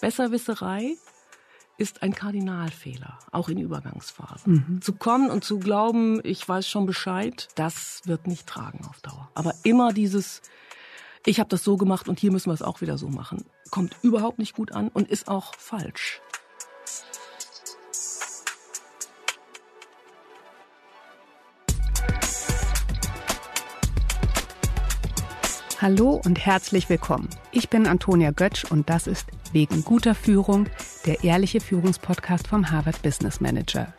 Besserwisserei ist ein Kardinalfehler, auch in Übergangsphasen. Mhm. Zu kommen und zu glauben, ich weiß schon Bescheid, das wird nicht tragen auf Dauer. Aber immer dieses, ich habe das so gemacht und hier müssen wir es auch wieder so machen, kommt überhaupt nicht gut an und ist auch falsch. Hallo und herzlich willkommen. Ich bin Antonia Götsch und das ist Wegen guter Führung, der ehrliche Führungspodcast vom Harvard Business Manager.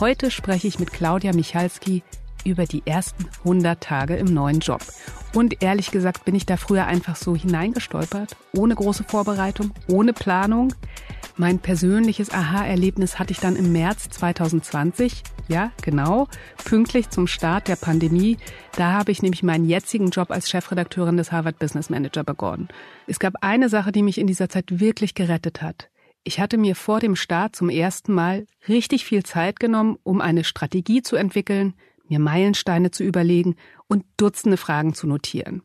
Heute spreche ich mit Claudia Michalski über die ersten 100 Tage im neuen Job. Und ehrlich gesagt bin ich da früher einfach so hineingestolpert, ohne große Vorbereitung, ohne Planung. Mein persönliches Aha-Erlebnis hatte ich dann im März 2020. Ja, genau. Pünktlich zum Start der Pandemie. Da habe ich nämlich meinen jetzigen Job als Chefredakteurin des Harvard Business Manager begonnen. Es gab eine Sache, die mich in dieser Zeit wirklich gerettet hat. Ich hatte mir vor dem Start zum ersten Mal richtig viel Zeit genommen, um eine Strategie zu entwickeln, mir Meilensteine zu überlegen und Dutzende Fragen zu notieren.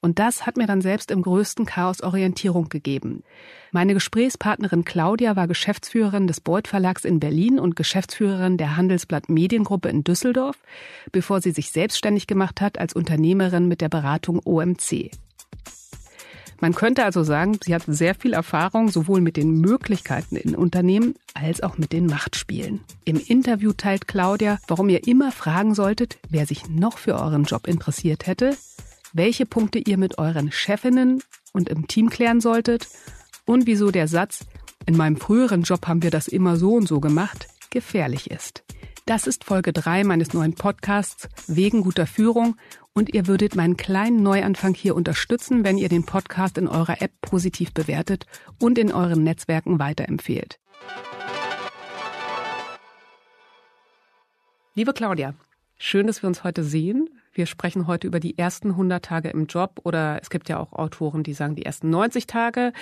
Und das hat mir dann selbst im größten Chaos Orientierung gegeben. Meine Gesprächspartnerin Claudia war Geschäftsführerin des Beuth Verlags in Berlin und Geschäftsführerin der Handelsblatt Mediengruppe in Düsseldorf, bevor sie sich selbstständig gemacht hat als Unternehmerin mit der Beratung OMC. Man könnte also sagen, sie hat sehr viel Erfahrung sowohl mit den Möglichkeiten in Unternehmen als auch mit den Machtspielen. Im Interview teilt Claudia, warum ihr immer fragen solltet, wer sich noch für euren Job interessiert hätte, welche Punkte ihr mit euren Chefinnen und im Team klären solltet und wieso der Satz, in meinem früheren Job haben wir das immer so und so gemacht, gefährlich ist. Das ist Folge 3 meines neuen Podcasts Wegen guter Führung und ihr würdet meinen kleinen Neuanfang hier unterstützen, wenn ihr den Podcast in eurer App positiv bewertet und in euren Netzwerken weiterempfehlt. Liebe Claudia, schön, dass wir uns heute sehen. Wir sprechen heute über die ersten 100 Tage im Job oder es gibt ja auch Autoren, die sagen die ersten 90 Tage.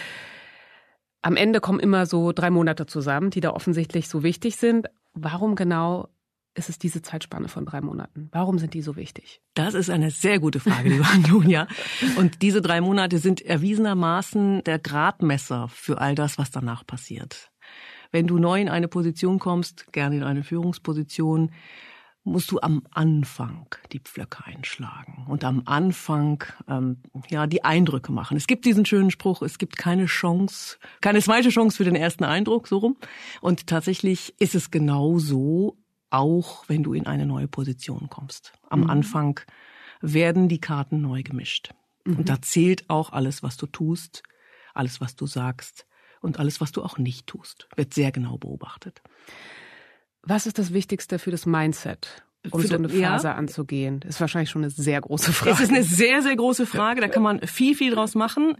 Am Ende kommen immer so drei Monate zusammen, die da offensichtlich so wichtig sind. Warum genau ist es diese Zeitspanne von drei Monaten? Warum sind die so wichtig? Das ist eine sehr gute Frage, liebe Antonia. Und diese drei Monate sind erwiesenermaßen der Gradmesser für all das, was danach passiert. Wenn du neu in eine Position kommst, gerne in eine Führungsposition, musst du am Anfang die Pflöcke einschlagen und am Anfang ähm, ja die Eindrücke machen. Es gibt diesen schönen Spruch: Es gibt keine Chance, keine zweite Chance für den ersten Eindruck, so rum. Und tatsächlich ist es genau so, auch wenn du in eine neue Position kommst. Am mhm. Anfang werden die Karten neu gemischt. Mhm. Und da zählt auch alles, was du tust, alles, was du sagst und alles, was du auch nicht tust, wird sehr genau beobachtet. Was ist das Wichtigste für das Mindset? um für so eine Phase ja. anzugehen? Das ist wahrscheinlich schon eine sehr große Frage. Es ist eine sehr, sehr große Frage. Da kann man viel, viel draus machen.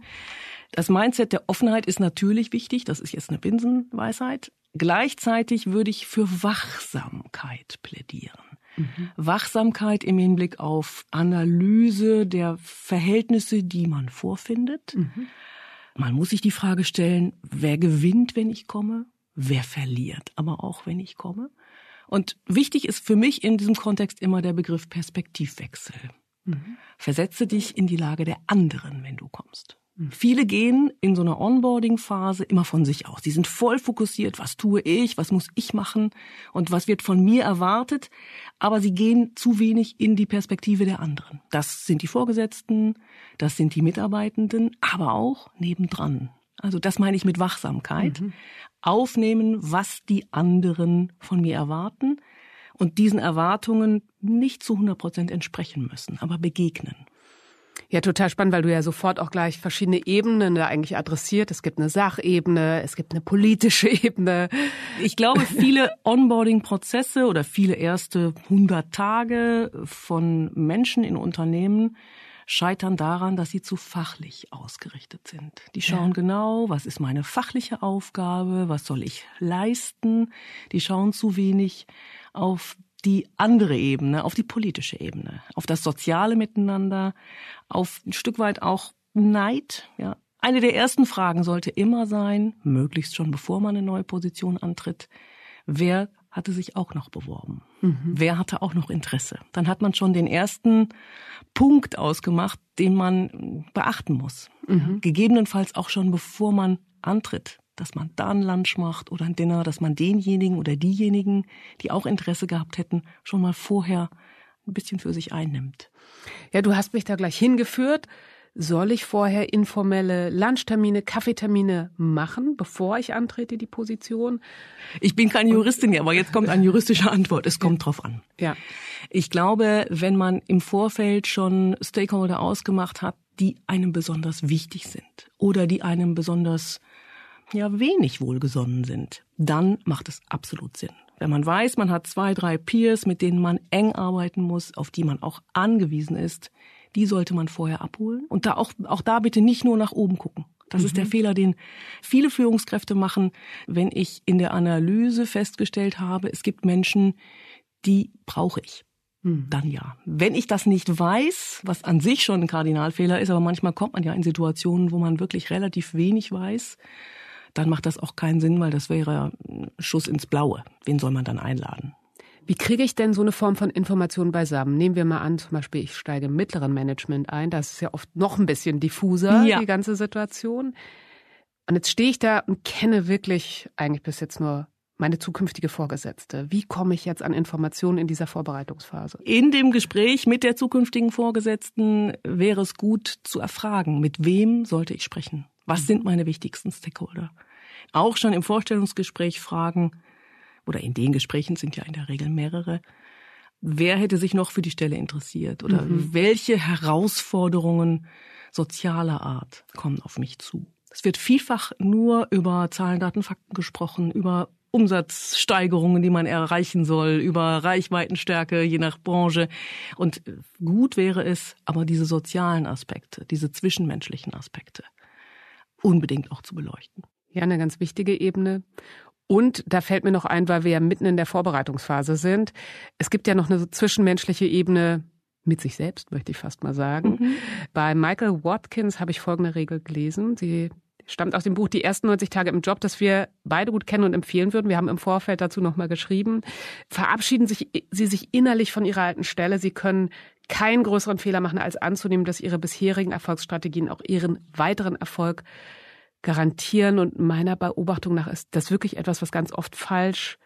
Das Mindset der Offenheit ist natürlich wichtig. Das ist jetzt eine Binsenweisheit. Gleichzeitig würde ich für Wachsamkeit plädieren. Mhm. Wachsamkeit im Hinblick auf Analyse der Verhältnisse, die man vorfindet. Mhm. Man muss sich die Frage stellen, wer gewinnt, wenn ich komme? Wer verliert aber auch, wenn ich komme? Und wichtig ist für mich in diesem Kontext immer der Begriff Perspektivwechsel. Mhm. Versetze dich in die Lage der anderen, wenn du kommst. Viele gehen in so einer Onboarding-Phase immer von sich aus. Sie sind voll fokussiert, was tue ich, was muss ich machen und was wird von mir erwartet, aber sie gehen zu wenig in die Perspektive der anderen. Das sind die Vorgesetzten, das sind die Mitarbeitenden, aber auch nebendran. Also das meine ich mit Wachsamkeit. Mhm. Aufnehmen, was die anderen von mir erwarten und diesen Erwartungen nicht zu 100 Prozent entsprechen müssen, aber begegnen. Ja, total spannend, weil du ja sofort auch gleich verschiedene Ebenen da eigentlich adressiert. Es gibt eine Sachebene, es gibt eine politische Ebene. Ich glaube, viele Onboarding-Prozesse oder viele erste 100 Tage von Menschen in Unternehmen scheitern daran, dass sie zu fachlich ausgerichtet sind. Die schauen ja. genau, was ist meine fachliche Aufgabe, was soll ich leisten. Die schauen zu wenig auf die andere Ebene, auf die politische Ebene, auf das soziale Miteinander, auf ein Stück weit auch Neid. Ja. Eine der ersten Fragen sollte immer sein, möglichst schon bevor man eine neue Position antritt, wer hatte sich auch noch beworben? Mhm. Wer hatte auch noch Interesse? Dann hat man schon den ersten Punkt ausgemacht, den man beachten muss. Mhm. Gegebenenfalls auch schon bevor man antritt. Dass man da ein Lunch macht oder ein Dinner, dass man denjenigen oder diejenigen, die auch Interesse gehabt hätten, schon mal vorher ein bisschen für sich einnimmt. Ja, du hast mich da gleich hingeführt. Soll ich vorher informelle Lunchtermine, Kaffeetermine machen, bevor ich antrete, die Position? Ich bin keine Juristin, aber jetzt kommt eine juristische Antwort. Es kommt drauf an. Ja. Ich glaube, wenn man im Vorfeld schon Stakeholder ausgemacht hat, die einem besonders wichtig sind oder die einem besonders ja wenig wohlgesonnen sind, dann macht es absolut Sinn. Wenn man weiß, man hat zwei, drei Peers, mit denen man eng arbeiten muss, auf die man auch angewiesen ist, die sollte man vorher abholen. Und da auch, auch da bitte nicht nur nach oben gucken. Das mhm. ist der mhm. Fehler, den viele Führungskräfte machen, wenn ich in der Analyse festgestellt habe, es gibt Menschen, die brauche ich. Mhm. Dann ja. Wenn ich das nicht weiß, was an sich schon ein Kardinalfehler ist, aber manchmal kommt man ja in Situationen, wo man wirklich relativ wenig weiß, dann macht das auch keinen Sinn, weil das wäre Schuss ins Blaue. Wen soll man dann einladen? Wie kriege ich denn so eine Form von Information beisammen? Nehmen wir mal an, zum Beispiel, ich steige im mittleren Management ein. Das ist ja oft noch ein bisschen diffuser, ja. die ganze Situation. Und jetzt stehe ich da und kenne wirklich eigentlich bis jetzt nur meine zukünftige Vorgesetzte. Wie komme ich jetzt an Informationen in dieser Vorbereitungsphase? In dem Gespräch mit der zukünftigen Vorgesetzten wäre es gut zu erfragen, mit wem sollte ich sprechen? Was sind meine wichtigsten Stakeholder? Auch schon im Vorstellungsgespräch fragen, oder in den Gesprächen sind ja in der Regel mehrere, wer hätte sich noch für die Stelle interessiert oder mhm. welche Herausforderungen sozialer Art kommen auf mich zu. Es wird vielfach nur über Zahlen, Daten, Fakten gesprochen, über Umsatzsteigerungen, die man erreichen soll, über Reichweitenstärke je nach Branche. Und gut wäre es, aber diese sozialen Aspekte, diese zwischenmenschlichen Aspekte unbedingt auch zu beleuchten. Ja, eine ganz wichtige Ebene. Und da fällt mir noch ein, weil wir ja mitten in der Vorbereitungsphase sind. Es gibt ja noch eine zwischenmenschliche Ebene mit sich selbst, möchte ich fast mal sagen. Mhm. Bei Michael Watkins habe ich folgende Regel gelesen. Sie stammt aus dem Buch Die ersten 90 Tage im Job, das wir beide gut kennen und empfehlen würden. Wir haben im Vorfeld dazu nochmal geschrieben. Verabschieden sich, Sie sich innerlich von Ihrer alten Stelle. Sie können keinen größeren Fehler machen, als anzunehmen, dass Ihre bisherigen Erfolgsstrategien auch Ihren weiteren Erfolg garantieren. Und meiner Beobachtung nach ist das wirklich etwas, was ganz oft falsch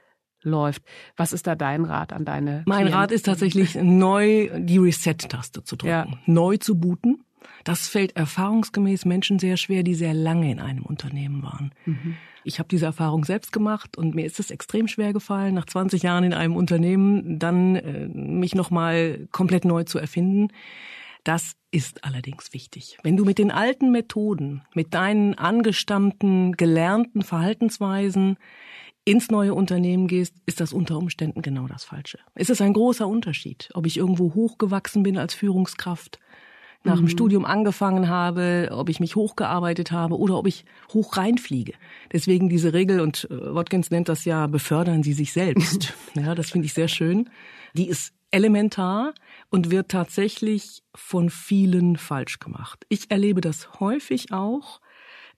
läuft. Was ist da dein Rat an deine? Mein Klienten? Rat ist tatsächlich neu die Reset-Taste zu drücken, ja. neu zu booten. Das fällt erfahrungsgemäß Menschen sehr schwer, die sehr lange in einem Unternehmen waren. Mhm. Ich habe diese Erfahrung selbst gemacht und mir ist es extrem schwer gefallen, nach 20 Jahren in einem Unternehmen dann äh, mich nochmal komplett neu zu erfinden. Das ist allerdings wichtig. Wenn du mit den alten Methoden, mit deinen angestammten, gelernten Verhaltensweisen ins neue Unternehmen gehst, ist das unter Umständen genau das Falsche. Es ist ein großer Unterschied, ob ich irgendwo hochgewachsen bin als Führungskraft, nach dem mhm. Studium angefangen habe, ob ich mich hochgearbeitet habe oder ob ich hoch reinfliege. Deswegen diese Regel, und äh, Watkins nennt das ja, befördern Sie sich selbst. ja, das finde ich sehr schön. Die ist elementar und wird tatsächlich von vielen falsch gemacht. Ich erlebe das häufig auch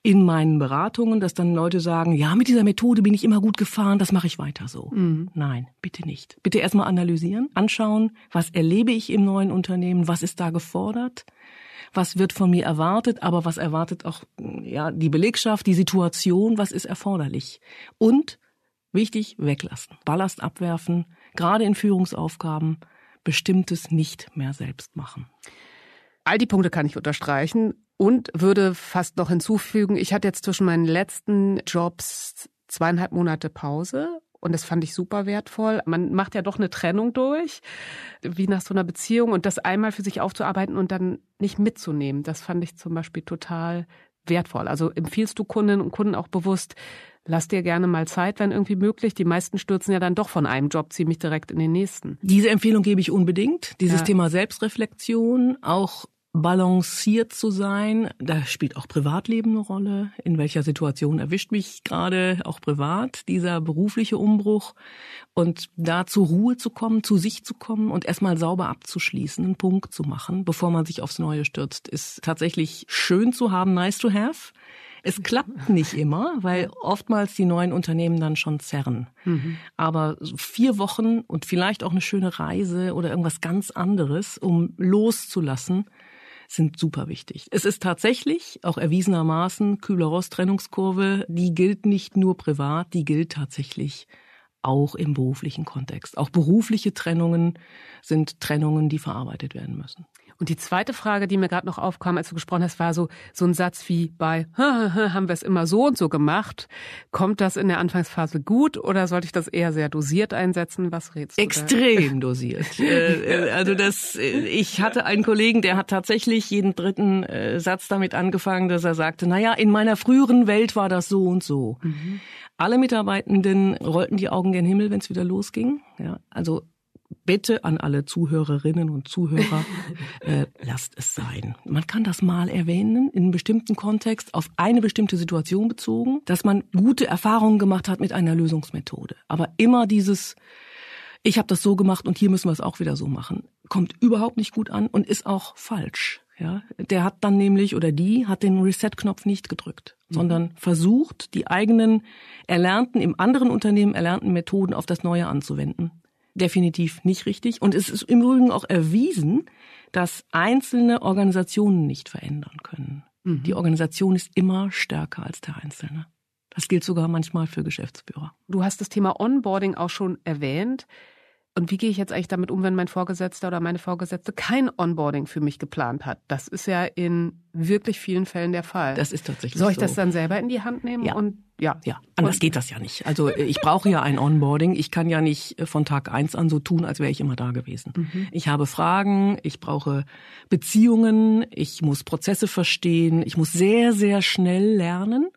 in meinen Beratungen, dass dann Leute sagen, ja, mit dieser Methode bin ich immer gut gefahren, das mache ich weiter so. Mhm. Nein, bitte nicht. Bitte erstmal analysieren, anschauen, was erlebe ich im neuen Unternehmen, was ist da gefordert, was wird von mir erwartet, aber was erwartet auch ja, die Belegschaft, die Situation, was ist erforderlich. Und wichtig, weglassen, Ballast abwerfen, gerade in Führungsaufgaben, bestimmtes nicht mehr selbst machen. All die Punkte kann ich unterstreichen und würde fast noch hinzufügen, ich hatte jetzt zwischen meinen letzten Jobs zweieinhalb Monate Pause und das fand ich super wertvoll. Man macht ja doch eine Trennung durch, wie nach so einer Beziehung und das einmal für sich aufzuarbeiten und dann nicht mitzunehmen. Das fand ich zum Beispiel total wertvoll. Also empfiehlst du Kundinnen und Kunden auch bewusst, lass dir gerne mal Zeit, wenn irgendwie möglich. Die meisten stürzen ja dann doch von einem Job ziemlich direkt in den nächsten. Diese Empfehlung gebe ich unbedingt. Dieses ja. Thema Selbstreflexion, auch balanciert zu sein. Da spielt auch Privatleben eine Rolle. In welcher Situation erwischt mich gerade auch privat dieser berufliche Umbruch? Und da zur Ruhe zu kommen, zu sich zu kommen und erstmal sauber abzuschließen, einen Punkt zu machen, bevor man sich aufs Neue stürzt, ist tatsächlich schön zu haben, nice to have. Es klappt nicht immer, weil oftmals die neuen Unternehmen dann schon zerren. Mhm. Aber vier Wochen und vielleicht auch eine schöne Reise oder irgendwas ganz anderes, um loszulassen, sind super wichtig. Es ist tatsächlich auch erwiesenermaßen Kübler-Ross-Trennungskurve, die gilt nicht nur privat, die gilt tatsächlich auch im beruflichen Kontext. Auch berufliche Trennungen sind Trennungen, die verarbeitet werden müssen. Und die zweite Frage, die mir gerade noch aufkam, als du gesprochen hast, war so, so ein Satz wie bei haben wir es immer so und so gemacht. Kommt das in der Anfangsphase gut oder sollte ich das eher sehr dosiert einsetzen? Was rätst du? Extrem da? dosiert. Äh, äh, also das, äh, ich hatte einen Kollegen, der hat tatsächlich jeden dritten Satz damit angefangen, dass er sagte, naja, in meiner früheren Welt war das so und so. Mhm. Alle Mitarbeitenden rollten die Augen gen Himmel, wenn es wieder losging. Ja, also Bitte an alle Zuhörerinnen und Zuhörer, äh, lasst es sein. Man kann das mal erwähnen, in einem bestimmten Kontext, auf eine bestimmte Situation bezogen, dass man gute Erfahrungen gemacht hat mit einer Lösungsmethode. Aber immer dieses, ich habe das so gemacht und hier müssen wir es auch wieder so machen, kommt überhaupt nicht gut an und ist auch falsch. Ja, der hat dann nämlich oder die hat den Reset-Knopf nicht gedrückt, mhm. sondern versucht, die eigenen erlernten, im anderen Unternehmen erlernten Methoden auf das Neue anzuwenden definitiv nicht richtig. Und es ist im Übrigen auch erwiesen, dass einzelne Organisationen nicht verändern können. Mhm. Die Organisation ist immer stärker als der Einzelne. Das gilt sogar manchmal für Geschäftsführer. Du hast das Thema Onboarding auch schon erwähnt. Und wie gehe ich jetzt eigentlich damit um, wenn mein Vorgesetzter oder meine Vorgesetzte kein Onboarding für mich geplant hat? Das ist ja in wirklich vielen Fällen der Fall. Das ist tatsächlich Soll ich so. das dann selber in die Hand nehmen? Ja. Und ja, ja. Anders und, geht das ja nicht. Also äh, ich brauche ja ein Onboarding. Ich kann ja nicht äh, von Tag eins an so tun, als wäre ich immer da gewesen. Mhm. Ich habe Fragen, ich brauche Beziehungen, ich muss Prozesse verstehen, ich muss sehr, sehr schnell lernen.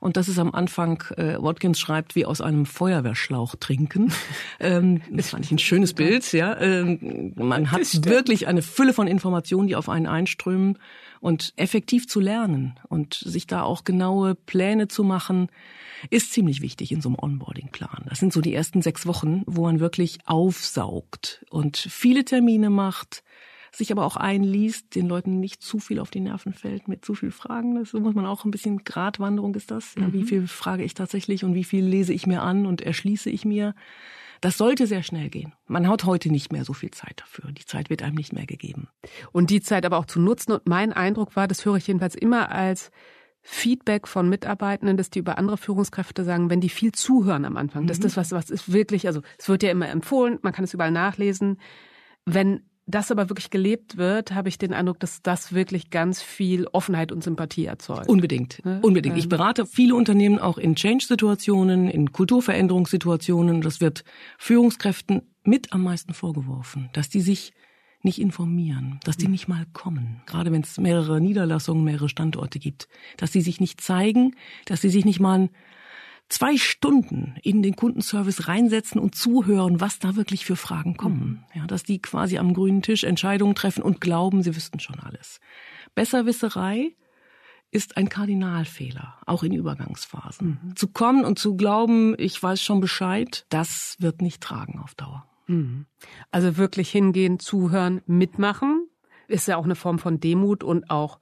Und das ist am Anfang, äh, Watkins schreibt, wie aus einem Feuerwehrschlauch trinken. ähm, das fand ich ein schönes Bild, ja. Ähm, man hat wirklich eine Fülle von Informationen, die auf einen einströmen und effektiv zu lernen und sich da auch genaue Pläne zu machen, ist ziemlich wichtig in so einem Onboarding-Plan. Das sind so die ersten sechs Wochen, wo man wirklich aufsaugt und viele Termine macht, sich aber auch einliest, den Leuten nicht zu viel auf die Nerven fällt mit zu viel Fragen. Das muss man auch ein bisschen Gratwanderung ist das. Ja, wie mhm. viel frage ich tatsächlich und wie viel lese ich mir an und erschließe ich mir. Das sollte sehr schnell gehen. Man hat heute nicht mehr so viel Zeit dafür. Die Zeit wird einem nicht mehr gegeben. Und die Zeit aber auch zu nutzen. Und mein Eindruck war, das höre ich jedenfalls immer als Feedback von Mitarbeitenden, dass die über andere Führungskräfte sagen, wenn die viel zuhören am Anfang, mhm. dass das was, was ist wirklich, also es wird ja immer empfohlen, man kann es überall nachlesen. Wenn das aber wirklich gelebt wird, habe ich den Eindruck, dass das wirklich ganz viel Offenheit und Sympathie erzeugt. Unbedingt, ne? unbedingt. Ich ähm. berate viele Unternehmen auch in Change-Situationen, in Kulturveränderungssituationen. Das wird Führungskräften mit am meisten vorgeworfen, dass die sich nicht informieren, dass die hm. nicht mal kommen, gerade wenn es mehrere Niederlassungen, mehrere Standorte gibt, dass sie sich nicht zeigen, dass sie sich nicht mal zwei Stunden in den Kundenservice reinsetzen und zuhören, was da wirklich für Fragen kommen. Mhm. Ja, dass die quasi am grünen Tisch Entscheidungen treffen und glauben, sie wüssten schon alles. Besserwisserei ist ein Kardinalfehler, auch in Übergangsphasen. Mhm. Zu kommen und zu glauben, ich weiß schon Bescheid, das wird nicht tragen auf Dauer. Mhm. Also wirklich hingehen, zuhören, mitmachen, ist ja auch eine Form von Demut und auch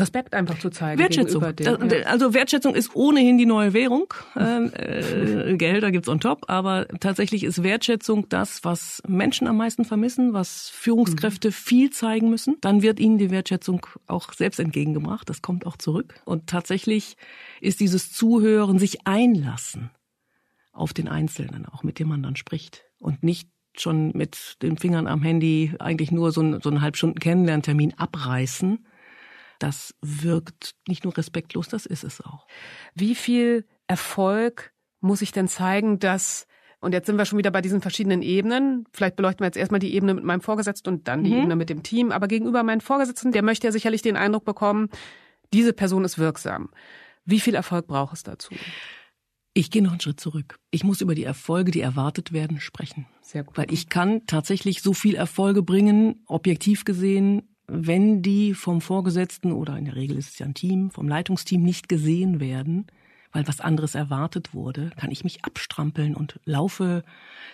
Respekt einfach zu zeigen. Wertschätzung. Dem, ja. Also Wertschätzung ist ohnehin die neue Währung. Ähm, äh, Gehälter gibt's on top, aber tatsächlich ist Wertschätzung das, was Menschen am meisten vermissen, was Führungskräfte mhm. viel zeigen müssen. Dann wird ihnen die Wertschätzung auch selbst entgegengebracht. Das kommt auch zurück. Und tatsächlich ist dieses Zuhören, sich einlassen auf den Einzelnen, auch mit dem man dann spricht und nicht schon mit den Fingern am Handy eigentlich nur so, ein, so einen halbstunden Kennenlerntermin abreißen, das wirkt nicht nur respektlos, das ist es auch. Wie viel Erfolg muss ich denn zeigen, dass und jetzt sind wir schon wieder bei diesen verschiedenen Ebenen. Vielleicht beleuchten wir jetzt erstmal die Ebene mit meinem Vorgesetzten und dann die mhm. Ebene mit dem Team. Aber gegenüber meinem Vorgesetzten, der möchte ja sicherlich den Eindruck bekommen, diese Person ist wirksam. Wie viel Erfolg braucht es dazu? Ich gehe noch einen Schritt zurück. Ich muss über die Erfolge, die erwartet werden, sprechen. Sehr gut. Weil ich kann tatsächlich so viel Erfolge bringen, objektiv gesehen, wenn die vom Vorgesetzten oder in der Regel ist es ja ein Team, vom Leitungsteam nicht gesehen werden, weil was anderes erwartet wurde, kann ich mich abstrampeln und laufe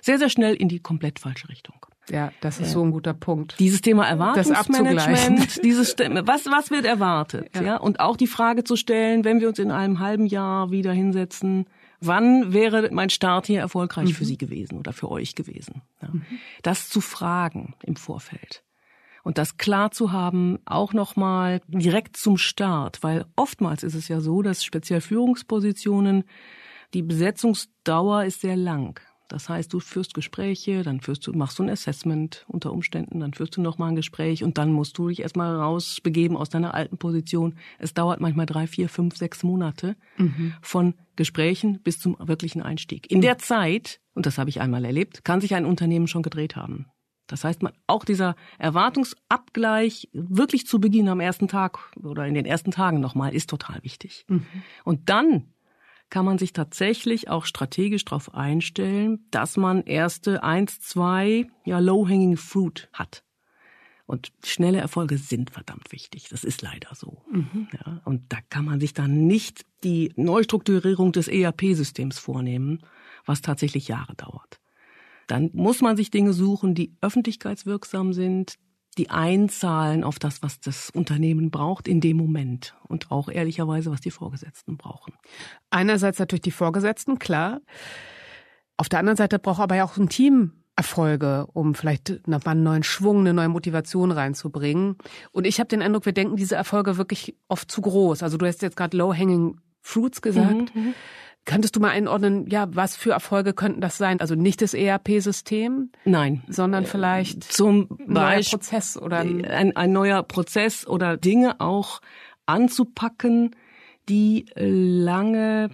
sehr, sehr schnell in die komplett falsche Richtung. Ja, das ist so ein guter Punkt. Dieses Thema Erwartungsmanagement, dieses was was wird erwartet, ja. ja, und auch die Frage zu stellen, wenn wir uns in einem halben Jahr wieder hinsetzen, wann wäre mein Start hier erfolgreich mhm. für Sie gewesen oder für euch gewesen? Ja. Mhm. Das zu fragen im Vorfeld Und das klar zu haben, auch nochmal direkt zum Start, weil oftmals ist es ja so, dass speziell Führungspositionen, die Besetzungsdauer ist sehr lang. Das heißt, du führst Gespräche, dann führst du, machst du ein Assessment unter Umständen, dann führst du nochmal ein Gespräch und dann musst du dich erstmal rausbegeben aus deiner alten Position. Es dauert manchmal drei, vier, fünf, sechs Monate mhm. von Gesprächen bis zum wirklichen Einstieg. In der Zeit, und das habe ich einmal erlebt, kann sich ein Unternehmen schon gedreht haben. Das heißt, man, auch dieser Erwartungsabgleich wirklich zu Beginn am ersten Tag oder in den ersten Tagen nochmal ist total wichtig. Mhm. Und dann kann man sich tatsächlich auch strategisch darauf einstellen, dass man erste eins, zwei, ja, low-hanging fruit hat. Und schnelle Erfolge sind verdammt wichtig. Das ist leider so. Mhm. Ja, und da kann man sich dann nicht die Neustrukturierung des ERP-Systems vornehmen, was tatsächlich Jahre dauert. Dann muss man sich Dinge suchen, die öffentlichkeitswirksam sind, die einzahlen auf das, was das Unternehmen braucht in dem Moment und auch ehrlicherweise, was die Vorgesetzten brauchen. Einerseits natürlich die Vorgesetzten, klar. Auf der anderen Seite braucht aber ja auch ein Team Erfolge, um vielleicht nochmal einen neuen Schwung, eine neue Motivation reinzubringen. Und ich habe den Eindruck, wir denken diese Erfolge wirklich oft zu groß. Also du hast jetzt gerade Low-Hanging Fruits gesagt. Mhm, mhm. Könntest du mal einordnen, ja, was für Erfolge könnten das sein? Also nicht das ERP-System? Nein. Sondern vielleicht zum Beispiel Prozess oder ein, ein, ein neuer Prozess oder Dinge auch anzupacken, die lange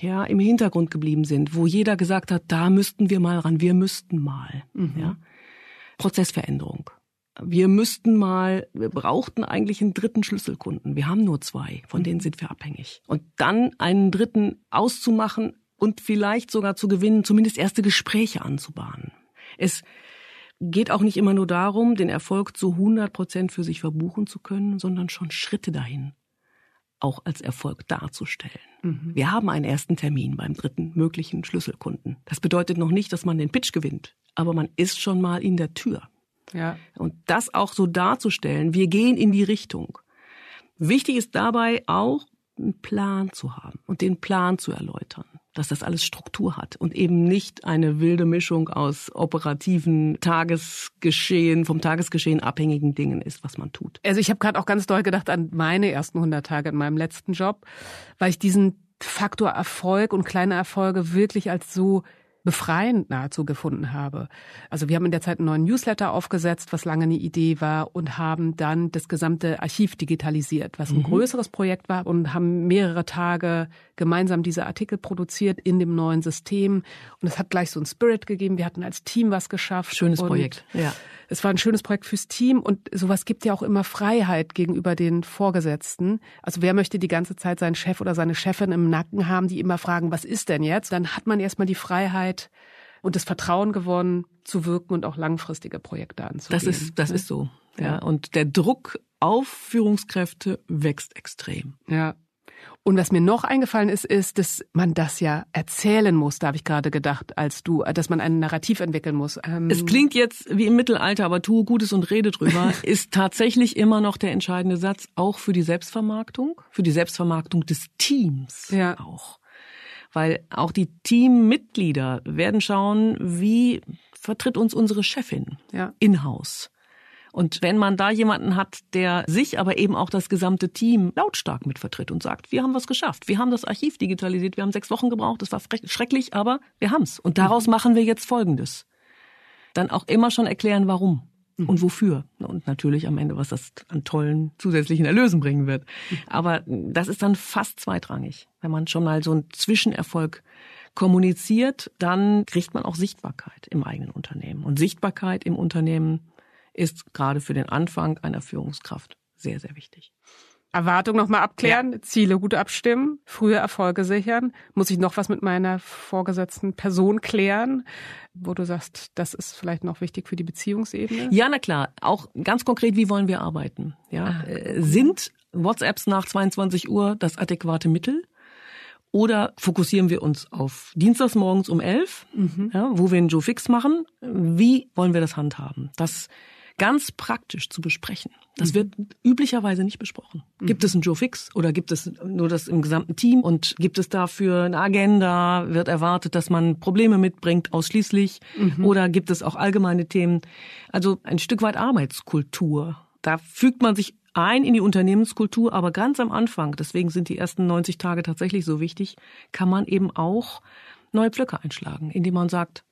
ja im Hintergrund geblieben sind, wo jeder gesagt hat, da müssten wir mal ran, wir müssten mal. Mhm. Ja? Prozessveränderung wir müssten mal, wir brauchten eigentlich einen dritten Schlüsselkunden. Wir haben nur zwei, von denen sind wir abhängig. Und dann einen dritten auszumachen und vielleicht sogar zu gewinnen, zumindest erste Gespräche anzubahnen. Es geht auch nicht immer nur darum, den Erfolg zu 100 Prozent für sich verbuchen zu können, sondern schon Schritte dahin auch als Erfolg darzustellen. Mhm. Wir haben einen ersten Termin beim dritten möglichen Schlüsselkunden. Das bedeutet noch nicht, dass man den Pitch gewinnt, aber man ist schon mal in der Tür. Ja. Und das auch so darzustellen, wir gehen in die Richtung. Wichtig ist dabei auch, einen Plan zu haben und den Plan zu erläutern, dass das alles Struktur hat und eben nicht eine wilde Mischung aus operativen Tagesgeschehen, vom Tagesgeschehen abhängigen Dingen ist, was man tut. Also ich habe gerade auch ganz doll gedacht an meine ersten 100 Tage in meinem letzten Job, weil ich diesen Faktor Erfolg und kleine Erfolge wirklich als so befreiend nahezu gefunden habe. Also wir haben in der Zeit einen neuen Newsletter aufgesetzt, was lange eine Idee war, und haben dann das gesamte Archiv digitalisiert, was ein mhm. größeres Projekt war und haben mehrere Tage gemeinsam diese Artikel produziert in dem neuen System. Und es hat gleich so einen Spirit gegeben. Wir hatten als Team was geschafft. Schönes Projekt, ja. Es war ein schönes Projekt fürs Team und sowas gibt ja auch immer Freiheit gegenüber den Vorgesetzten. Also wer möchte die ganze Zeit seinen Chef oder seine Chefin im Nacken haben, die immer fragen, was ist denn jetzt? Dann hat man erstmal die Freiheit und das Vertrauen gewonnen, zu wirken und auch langfristige Projekte anzugehen. Das ist, das ist so. Ja. Und der Druck auf Führungskräfte wächst extrem. Ja. Und was mir noch eingefallen ist, ist, dass man das ja erzählen muss, da habe ich gerade gedacht, als du, dass man ein Narrativ entwickeln muss. Ähm es klingt jetzt wie im Mittelalter, aber tue Gutes und rede drüber, ist tatsächlich immer noch der entscheidende Satz, auch für die Selbstvermarktung, für die Selbstvermarktung des Teams ja. auch. Weil auch die Teammitglieder werden schauen, wie vertritt uns unsere Chefin ja. in-house. Und wenn man da jemanden hat, der sich, aber eben auch das gesamte Team lautstark mitvertritt und sagt, wir haben was geschafft, wir haben das Archiv digitalisiert, wir haben sechs Wochen gebraucht, das war schrecklich, aber wir haben's. Und daraus machen wir jetzt Folgendes. Dann auch immer schon erklären, warum mhm. und wofür. Und natürlich am Ende, was das an tollen zusätzlichen Erlösen bringen wird. Mhm. Aber das ist dann fast zweitrangig. Wenn man schon mal so einen Zwischenerfolg kommuniziert, dann kriegt man auch Sichtbarkeit im eigenen Unternehmen. Und Sichtbarkeit im Unternehmen ist gerade für den Anfang einer Führungskraft sehr, sehr wichtig. Erwartung nochmal abklären, ja. Ziele gut abstimmen, frühe Erfolge sichern. Muss ich noch was mit meiner vorgesetzten Person klären, wo du sagst, das ist vielleicht noch wichtig für die Beziehungsebene? Ja, na klar. Auch ganz konkret, wie wollen wir arbeiten? Ja, ah, äh, sind WhatsApps nach 22 Uhr das adäquate Mittel? Oder fokussieren wir uns auf Dienstags morgens um elf, mhm. ja, wo wir einen Joe Fix machen? Wie wollen wir das handhaben? Das ganz praktisch zu besprechen. Das mhm. wird üblicherweise nicht besprochen. Mhm. Gibt es einen Joe Fix oder gibt es nur das im gesamten Team und gibt es dafür eine Agenda? Wird erwartet, dass man Probleme mitbringt ausschließlich mhm. oder gibt es auch allgemeine Themen? Also ein Stück weit Arbeitskultur. Da fügt man sich ein in die Unternehmenskultur, aber ganz am Anfang, deswegen sind die ersten 90 Tage tatsächlich so wichtig, kann man eben auch neue Pflöcke einschlagen, indem man sagt,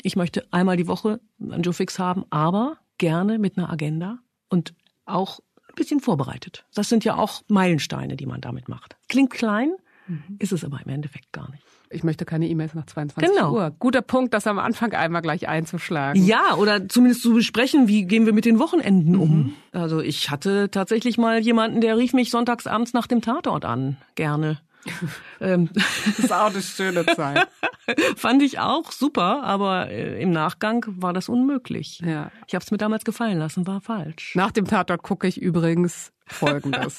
ich möchte einmal die Woche einen Joe Fix haben, aber gerne mit einer Agenda und auch ein bisschen vorbereitet. Das sind ja auch Meilensteine, die man damit macht. Klingt klein, mhm. ist es aber im Endeffekt gar nicht. Ich möchte keine E-Mails nach 22 genau. Uhr. Guter Punkt, das am Anfang einmal gleich einzuschlagen. Ja, oder zumindest zu besprechen, wie gehen wir mit den Wochenenden um. Mhm. Also ich hatte tatsächlich mal jemanden, der rief mich sonntags abends nach dem Tatort an, gerne. Ähm. das ist auch eine schöne Zeit. Fand ich auch super, aber äh, im Nachgang war das unmöglich. Ja. Ich habe es mir damals gefallen lassen, war falsch. Nach dem Tatort gucke ich übrigens Folgendes.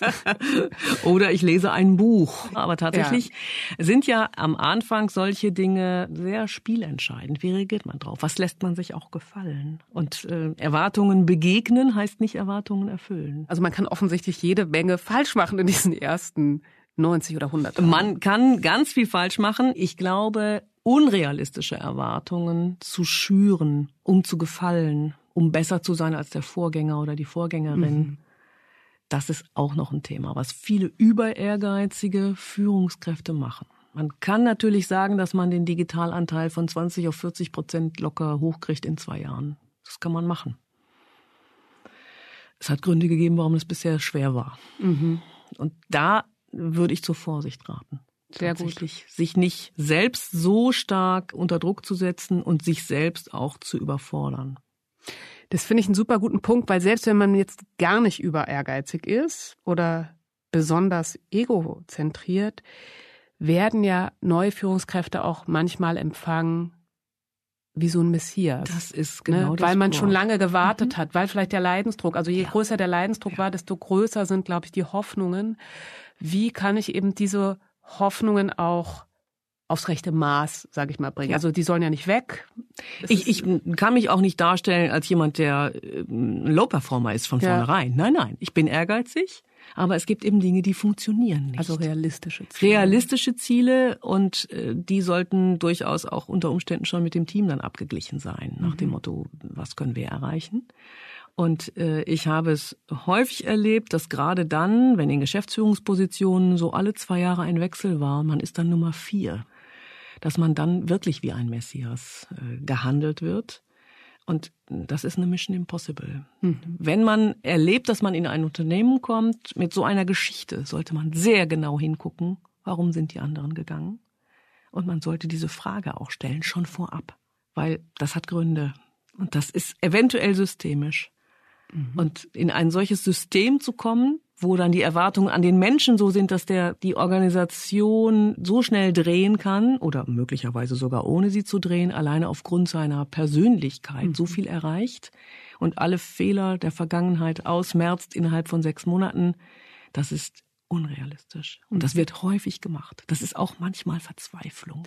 Oder ich lese ein Buch. Aber tatsächlich ja. sind ja am Anfang solche Dinge sehr spielentscheidend. Wie reagiert man drauf? Was lässt man sich auch gefallen? Und äh, Erwartungen begegnen heißt nicht Erwartungen erfüllen. Also man kann offensichtlich jede Menge falsch machen in diesen ersten 90 oder 100. Tagen. Man kann ganz viel falsch machen. Ich glaube, unrealistische Erwartungen zu schüren, um zu gefallen, um besser zu sein als der Vorgänger oder die Vorgängerin. Mhm. Das ist auch noch ein Thema, was viele über ehrgeizige Führungskräfte machen. Man kann natürlich sagen, dass man den Digitalanteil von 20 auf 40 Prozent locker hochkriegt in zwei Jahren. Das kann man machen. Es hat Gründe gegeben, warum es bisher schwer war. Mhm. Und da würde ich zur Vorsicht raten. Sehr gut. Sich nicht selbst so stark unter Druck zu setzen und sich selbst auch zu überfordern. Das finde ich einen super guten Punkt, weil selbst wenn man jetzt gar nicht über ehrgeizig ist oder besonders egozentriert, werden ja neue Führungskräfte auch manchmal empfangen wie so ein Messias. Das ist genau ne? das. Weil man Wort. schon lange gewartet mhm. hat, weil vielleicht der Leidensdruck, also je ja. größer der Leidensdruck ja. war, desto größer sind, glaube ich, die Hoffnungen. Wie kann ich eben diese Hoffnungen auch aufs rechte Maß, sage ich mal, bringen. Ja. Also die sollen ja nicht weg. ich, ich kann mich auch nicht darstellen als jemand, der ein Low-Performer ist von ja. vornherein. Nein, nein. Ich bin ehrgeizig, aber es gibt eben Dinge, die funktionieren nicht. Also realistische Ziele. Realistische Ziele und äh, die sollten durchaus auch unter Umständen schon mit dem Team dann abgeglichen sein, nach mhm. dem Motto, was können wir erreichen? Und äh, ich habe es häufig erlebt, dass gerade dann, wenn in Geschäftsführungspositionen so alle zwei Jahre ein Wechsel war, man ist dann Nummer vier, dass man dann wirklich wie ein Messias äh, gehandelt wird. Und das ist eine Mission Impossible. Mhm. Wenn man erlebt, dass man in ein Unternehmen kommt mit so einer Geschichte, sollte man sehr genau hingucken, warum sind die anderen gegangen? Und man sollte diese Frage auch stellen, schon vorab, weil das hat Gründe. Und das ist eventuell systemisch. Mhm. Und in ein solches System zu kommen, wo dann die Erwartungen an den Menschen so sind, dass der die Organisation so schnell drehen kann oder möglicherweise sogar ohne sie zu drehen, alleine aufgrund seiner Persönlichkeit mhm. so viel erreicht und alle Fehler der Vergangenheit ausmerzt innerhalb von sechs Monaten, das ist unrealistisch. Und das wird häufig gemacht. Das ist auch manchmal Verzweiflung.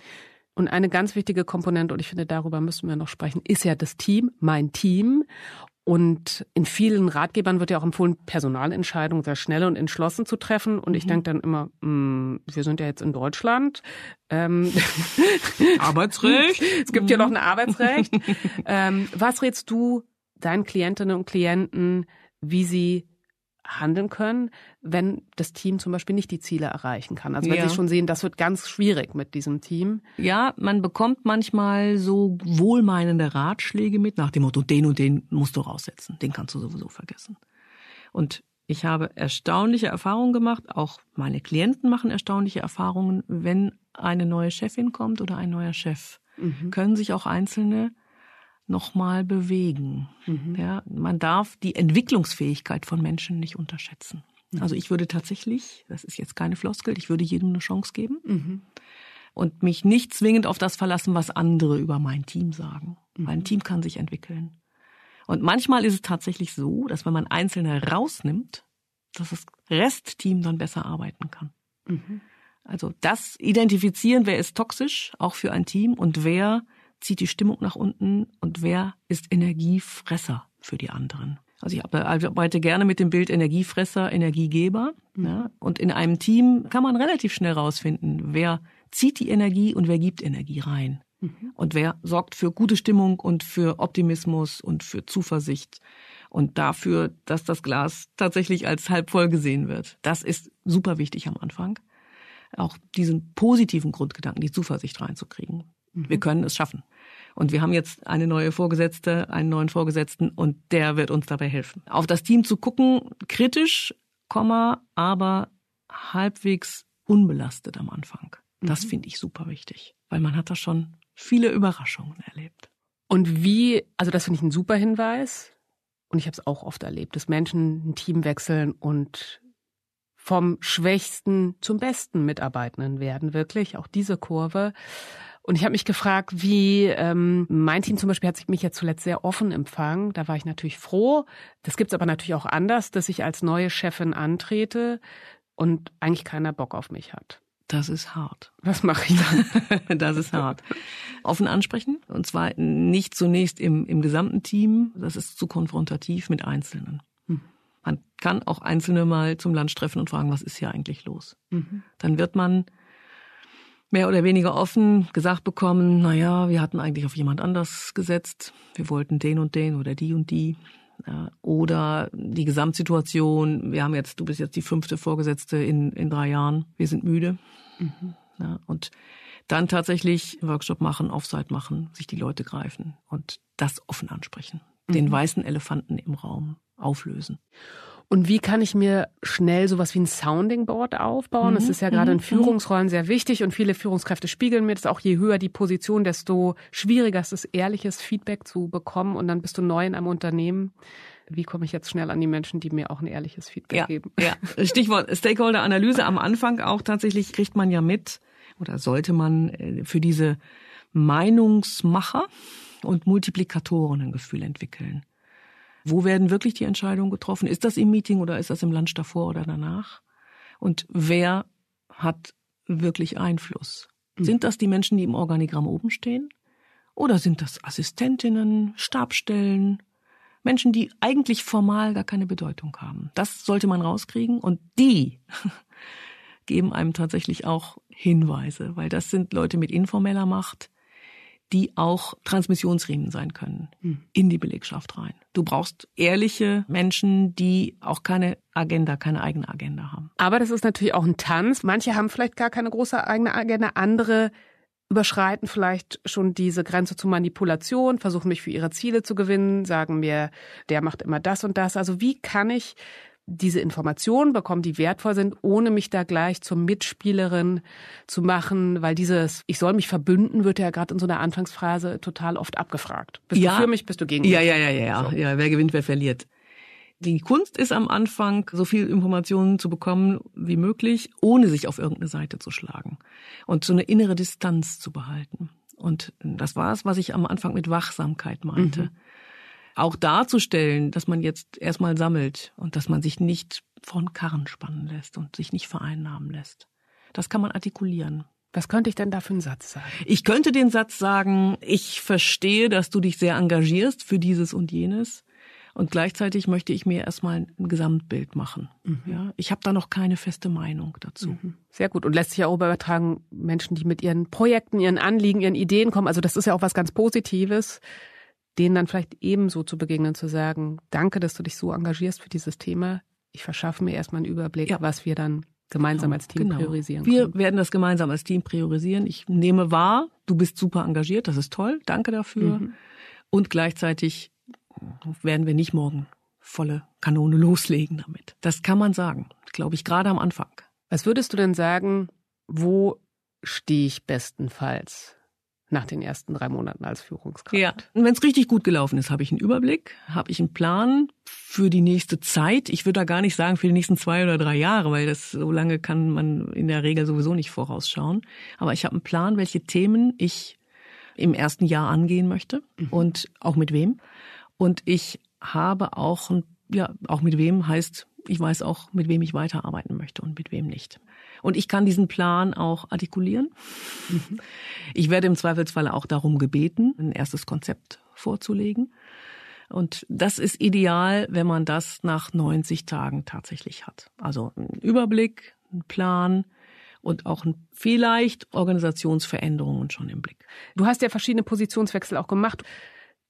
Und eine ganz wichtige Komponente, und ich finde, darüber müssen wir noch sprechen, ist ja das Team, mein Team. Und in vielen Ratgebern wird ja auch empfohlen, Personalentscheidungen sehr schnell und entschlossen zu treffen. Und ich mhm. denke dann immer, mh, hm, wir sind ja jetzt in Deutschland. Ähm, Arbeitsrecht. es gibt mhm. ja noch ein Arbeitsrecht. ähm, was rätst du deinen Klientinnen und Klienten, wie sie handeln können, wenn das Team zum Beispiel nicht die Ziele erreichen kann. Also wenn ja. Sie schon sehen, das wird ganz schwierig mit diesem Team. Ja, man bekommt manchmal so wohlmeinende Ratschläge mit nach dem Motto, den und den musst du raussetzen, den kannst du sowieso vergessen. Und ich habe erstaunliche Erfahrungen gemacht, auch meine Klienten machen erstaunliche Erfahrungen, wenn eine neue Chefin kommt oder ein neuer Chef. Mhm. Können sich auch Einzelne nochmal bewegen. Mhm. Ja, man darf die Entwicklungsfähigkeit von Menschen nicht unterschätzen. Mhm. Also ich würde tatsächlich, das ist jetzt keine Floskel, ich würde jedem eine Chance geben mhm. und mich nicht zwingend auf das verlassen, was andere über mein Team sagen. Mein mhm. Team kann sich entwickeln. Und manchmal ist es tatsächlich so, dass wenn man Einzelne rausnimmt, dass das Restteam dann besser arbeiten kann. Mhm. Also das identifizieren, wer ist toxisch, auch für ein Team und wer zieht die Stimmung nach unten und wer ist Energiefresser für die anderen. Also ich arbeite gerne mit dem Bild Energiefresser, Energiegeber. Mhm. Ja, und in einem Team kann man relativ schnell rausfinden, wer zieht die Energie und wer gibt Energie rein. Mhm. Und wer sorgt für gute Stimmung und für Optimismus und für Zuversicht und dafür, dass das Glas tatsächlich als halb voll gesehen wird. Das ist super wichtig am Anfang. Auch diesen positiven Grundgedanken, die Zuversicht reinzukriegen. Mhm. Wir können es schaffen. Und wir haben jetzt eine neue Vorgesetzte, einen neuen Vorgesetzten und der wird uns dabei helfen. Auf das Team zu gucken, kritisch, aber halbwegs unbelastet am Anfang. Das mhm. finde ich super wichtig, weil man hat da schon viele Überraschungen erlebt. Und wie, also das finde ich ein super Hinweis. Und ich habe es auch oft erlebt, dass Menschen ein Team wechseln und vom Schwächsten zum besten Mitarbeitenden werden, wirklich. Auch diese Kurve. Und ich habe mich gefragt, wie ähm, mein Team zum Beispiel hat sich mich ja zuletzt sehr offen empfangen. Da war ich natürlich froh. Das gibt's aber natürlich auch anders, dass ich als neue Chefin antrete und eigentlich keiner Bock auf mich hat. Das ist hart. Was mache ich dann? das ist hart. Offen ansprechen. Und zwar nicht zunächst im, im gesamten Team. Das ist zu konfrontativ mit Einzelnen. Mhm. Man kann auch Einzelne mal zum Lunch treffen und fragen, was ist hier eigentlich los? Mhm. Dann wird man mehr oder weniger offen gesagt bekommen, na ja, wir hatten eigentlich auf jemand anders gesetzt. Wir wollten den und den oder die und die. Oder die Gesamtsituation, wir haben jetzt, du bist jetzt die fünfte Vorgesetzte in, in drei Jahren, wir sind müde. Mhm. Ja, und dann tatsächlich Workshop machen, Offsite machen, sich die Leute greifen und das offen ansprechen. Den mhm. weißen Elefanten im Raum auflösen. Und wie kann ich mir schnell sowas wie ein Sounding Board aufbauen? Mhm. Das ist ja gerade in mhm. Führungsrollen sehr wichtig und viele Führungskräfte spiegeln mir das auch. Je höher die Position, desto schwieriger ist es, ehrliches Feedback zu bekommen. Und dann bist du neu in einem Unternehmen. Wie komme ich jetzt schnell an die Menschen, die mir auch ein ehrliches Feedback ja, geben? Ja, Stichwort Stakeholder-Analyse. Am Anfang auch tatsächlich kriegt man ja mit oder sollte man äh, für diese Meinungsmacher und Multiplikatoren ein Gefühl entwickeln. Wo werden wirklich die Entscheidungen getroffen? Ist das im Meeting oder ist das im Lunch davor oder danach? Und wer hat wirklich Einfluss? Mhm. Sind das die Menschen, die im Organigramm oben stehen? Oder sind das Assistentinnen, Stabstellen, Menschen, die eigentlich formal gar keine Bedeutung haben? Das sollte man rauskriegen und die geben einem tatsächlich auch Hinweise, weil das sind Leute mit informeller Macht, die auch Transmissionsriemen sein können hm. in die Belegschaft rein. Du brauchst ehrliche Menschen, die auch keine Agenda, keine eigene Agenda haben. Aber das ist natürlich auch ein Tanz. Manche haben vielleicht gar keine große eigene Agenda, andere überschreiten vielleicht schon diese Grenze zur Manipulation, versuchen mich für ihre Ziele zu gewinnen, sagen mir, der macht immer das und das. Also wie kann ich diese Informationen bekommen, die wertvoll sind, ohne mich da gleich zur Mitspielerin zu machen, weil dieses Ich soll mich verbünden wird ja gerade in so einer Anfangsphase total oft abgefragt. Bist ja. du für mich, bist du gegen mich? Ja, ja, ja, ja, so. ja. Wer gewinnt, wer verliert. Die Kunst ist am Anfang, so viel Informationen zu bekommen wie möglich, ohne sich auf irgendeine Seite zu schlagen und so eine innere Distanz zu behalten. Und das war es, was ich am Anfang mit Wachsamkeit meinte. Mhm auch darzustellen, dass man jetzt erstmal sammelt und dass man sich nicht von Karren spannen lässt und sich nicht vereinnahmen lässt. Das kann man artikulieren. Was könnte ich denn da für einen Satz sagen? Ich könnte den Satz sagen, ich verstehe, dass du dich sehr engagierst für dieses und jenes. Und gleichzeitig möchte ich mir erstmal ein Gesamtbild machen. Mhm. Ja, ich habe da noch keine feste Meinung dazu. Mhm. Sehr gut. Und lässt sich ja auch übertragen, Menschen, die mit ihren Projekten, ihren Anliegen, ihren Ideen kommen. Also das ist ja auch was ganz Positives denen dann vielleicht ebenso zu begegnen, zu sagen, danke, dass du dich so engagierst für dieses Thema. Ich verschaffe mir erstmal einen Überblick, ja. was wir dann gemeinsam genau, als Team genau. priorisieren können. Wir werden das gemeinsam als Team priorisieren. Ich nehme wahr, du bist super engagiert, das ist toll, danke dafür. Mhm. Und gleichzeitig werden wir nicht morgen volle Kanone loslegen damit. Das kann man sagen, glaube ich, gerade am Anfang. Was würdest du denn sagen, wo stehe ich bestenfalls? Nach den ersten drei Monaten als Führungskraft. Ja, und wenn es richtig gut gelaufen ist, habe ich einen Überblick, habe ich einen Plan für die nächste Zeit. Ich würde da gar nicht sagen für die nächsten zwei oder drei Jahre, weil das so lange kann man in der Regel sowieso nicht vorausschauen. Aber ich habe einen Plan, welche Themen ich im ersten Jahr angehen möchte mhm. und auch mit wem. Und ich habe auch, ja, auch mit wem heißt, ich weiß auch, mit wem ich weiterarbeiten möchte und mit wem nicht. Und ich kann diesen Plan auch artikulieren. Mhm. Ich werde im Zweifelsfalle auch darum gebeten, ein erstes Konzept vorzulegen. Und das ist ideal, wenn man das nach 90 Tagen tatsächlich hat. Also einen Überblick, einen Plan und auch vielleicht Organisationsveränderungen schon im Blick. Du hast ja verschiedene Positionswechsel auch gemacht.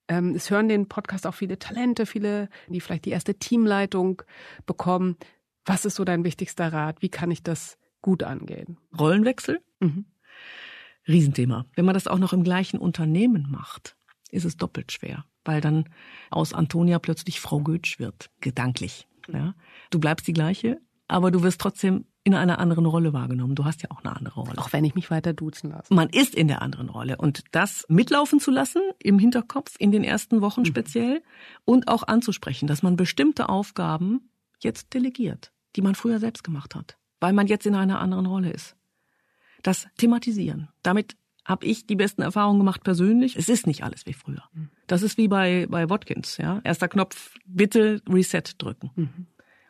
Ähm, es hören den Podcast auch viele Talente, viele, die vielleicht die erste Teamleitung bekommen. Was ist so dein wichtigster Rat? Wie kann ich das gut angehen? Rollenwechsel? Mhm. Riesenthema. Wenn man das auch noch im gleichen Unternehmen macht, ist es doppelt schwer, weil dann aus Antonia plötzlich Frau Götsch wird, gedanklich. Ja? Du bleibst die gleiche, aber du wirst trotzdem in einer anderen Rolle wahrgenommen. Du hast ja auch eine andere Rolle. Auch wenn ich mich weiter duzen lasse. Man ist in der anderen Rolle. Und das mitlaufen zu lassen, im Hinterkopf, in den ersten Wochen mhm. speziell, und auch anzusprechen, dass man bestimmte Aufgaben jetzt delegiert, die man früher selbst gemacht hat, weil man jetzt in einer anderen Rolle ist. Das thematisieren. Damit habe ich die besten Erfahrungen gemacht persönlich. Es ist nicht alles wie früher. Das ist wie bei, bei Watkins, ja. Erster Knopf, bitte Reset drücken. Mhm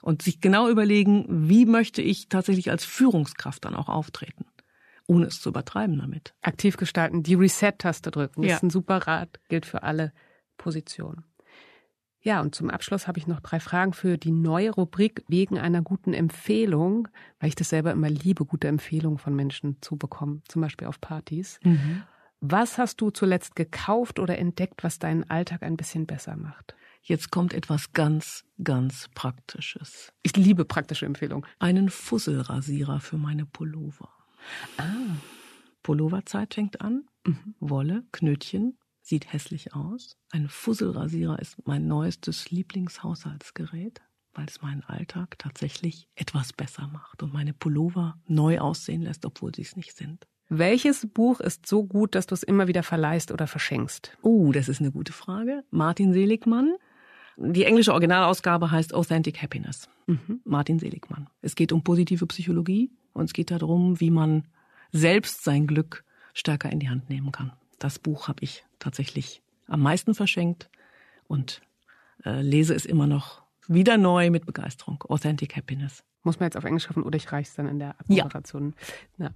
und sich genau überlegen, wie möchte ich tatsächlich als Führungskraft dann auch auftreten, ohne es zu übertreiben damit. Aktiv gestalten, die Reset-Taste drücken, ja. ist ein super Rat, gilt für alle Positionen. Ja, und zum Abschluss habe ich noch drei Fragen für die neue Rubrik wegen einer guten Empfehlung, weil ich das selber immer liebe, gute Empfehlungen von Menschen zu bekommen, zum Beispiel auf Partys. Mhm. Was hast du zuletzt gekauft oder entdeckt, was deinen Alltag ein bisschen besser macht? Jetzt kommt etwas ganz, ganz Praktisches. Ich liebe praktische Empfehlungen. Einen Fusselrasierer für meine Pullover. Ah. Pulloverzeit fängt an. Mhm. Wolle, Knötchen, sieht hässlich aus. Ein Fusselrasierer ist mein neuestes Lieblingshaushaltsgerät, weil es meinen Alltag tatsächlich etwas besser macht und meine Pullover neu aussehen lässt, obwohl sie es nicht sind. Welches Buch ist so gut, dass du es immer wieder verleihst oder verschenkst? Oh, das ist eine gute Frage. Martin Seligmann, die englische Originalausgabe heißt Authentic Happiness. Mhm. Martin Seligmann. Es geht um positive Psychologie und es geht darum, wie man selbst sein Glück stärker in die Hand nehmen kann. Das Buch habe ich tatsächlich am meisten verschenkt und äh, lese es immer noch wieder neu mit Begeisterung. Authentic Happiness. Muss man jetzt auf Englisch schreiben oder ich reiche es dann in der Moderation ja.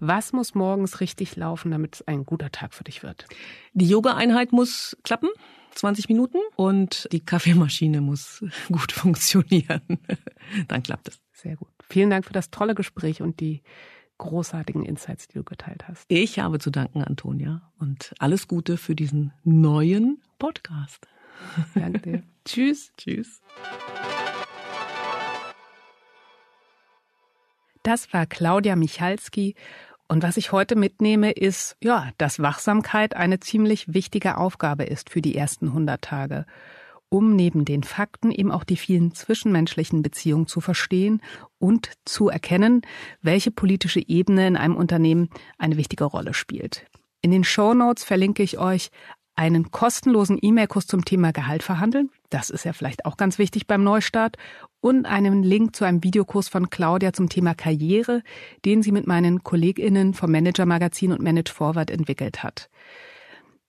Was muss morgens richtig laufen, damit es ein guter Tag für dich wird? Die Yoga-Einheit muss klappen. 20 Minuten und die Kaffeemaschine muss gut funktionieren. Dann klappt es. Sehr gut. Vielen Dank für das tolle Gespräch und die großartigen Insights, die du geteilt hast. Ich habe zu danken, Antonia, und alles Gute für diesen neuen Podcast. Danke dir. Tschüss. Tschüss. Das war Claudia Michalski und was ich heute mitnehme, ist, ja, dass Wachsamkeit eine ziemlich wichtige Aufgabe ist für die ersten 100 Tage, um neben den Fakten eben auch die vielen zwischenmenschlichen Beziehungen zu verstehen und zu erkennen, welche politische Ebene in einem Unternehmen eine wichtige Rolle spielt. In den Show Notes verlinke ich euch einen kostenlosen E-Mail-Kurs zum Thema Gehalt verhandeln. Das ist ja vielleicht auch ganz wichtig beim Neustart. Und einen Link zu einem Videokurs von Claudia zum Thema Karriere, den sie mit meinen KollegInnen vom Manager Magazin und Manage Forward entwickelt hat.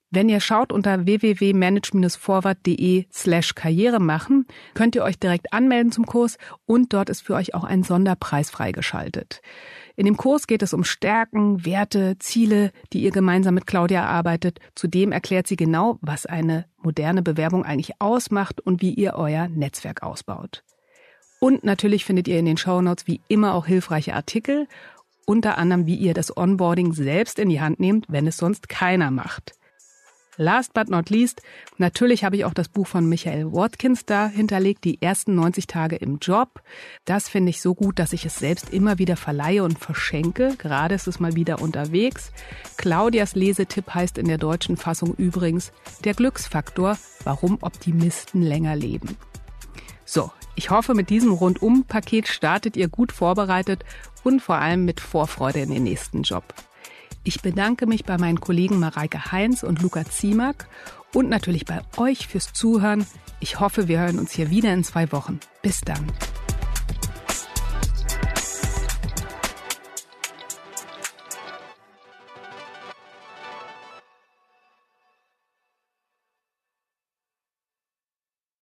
Wenn ihr schaut unter www.manage-forward.de slash Karriere machen, könnt ihr euch direkt anmelden zum Kurs und dort ist für euch auch ein Sonderpreis freigeschaltet. In dem Kurs geht es um Stärken, Werte, Ziele, die ihr gemeinsam mit Claudia erarbeitet. Zudem erklärt sie genau, was eine moderne Bewerbung eigentlich ausmacht und wie ihr euer Netzwerk ausbaut. Und natürlich findet ihr in den Shownotes wie immer auch hilfreiche Artikel, unter anderem wie ihr das Onboarding selbst in die Hand nehmt, wenn es sonst keiner macht. Last but not least, natürlich habe ich auch das Buch von Michael Watkins da hinterlegt, die ersten 90 Tage im Job. Das finde ich so gut, dass ich es selbst immer wieder verleihe und verschenke. Gerade ist es mal wieder unterwegs. Claudias Lesetipp heißt in der deutschen Fassung übrigens Der Glücksfaktor, warum Optimisten länger leben. So, ich hoffe, mit diesem Rundum-Paket startet ihr gut vorbereitet und vor allem mit Vorfreude in den nächsten Job. Ich bedanke mich bei meinen Kollegen Mareike Heinz und Luca Ziemak und natürlich bei euch fürs Zuhören. Ich hoffe, wir hören uns hier wieder in zwei Wochen. Bis dann.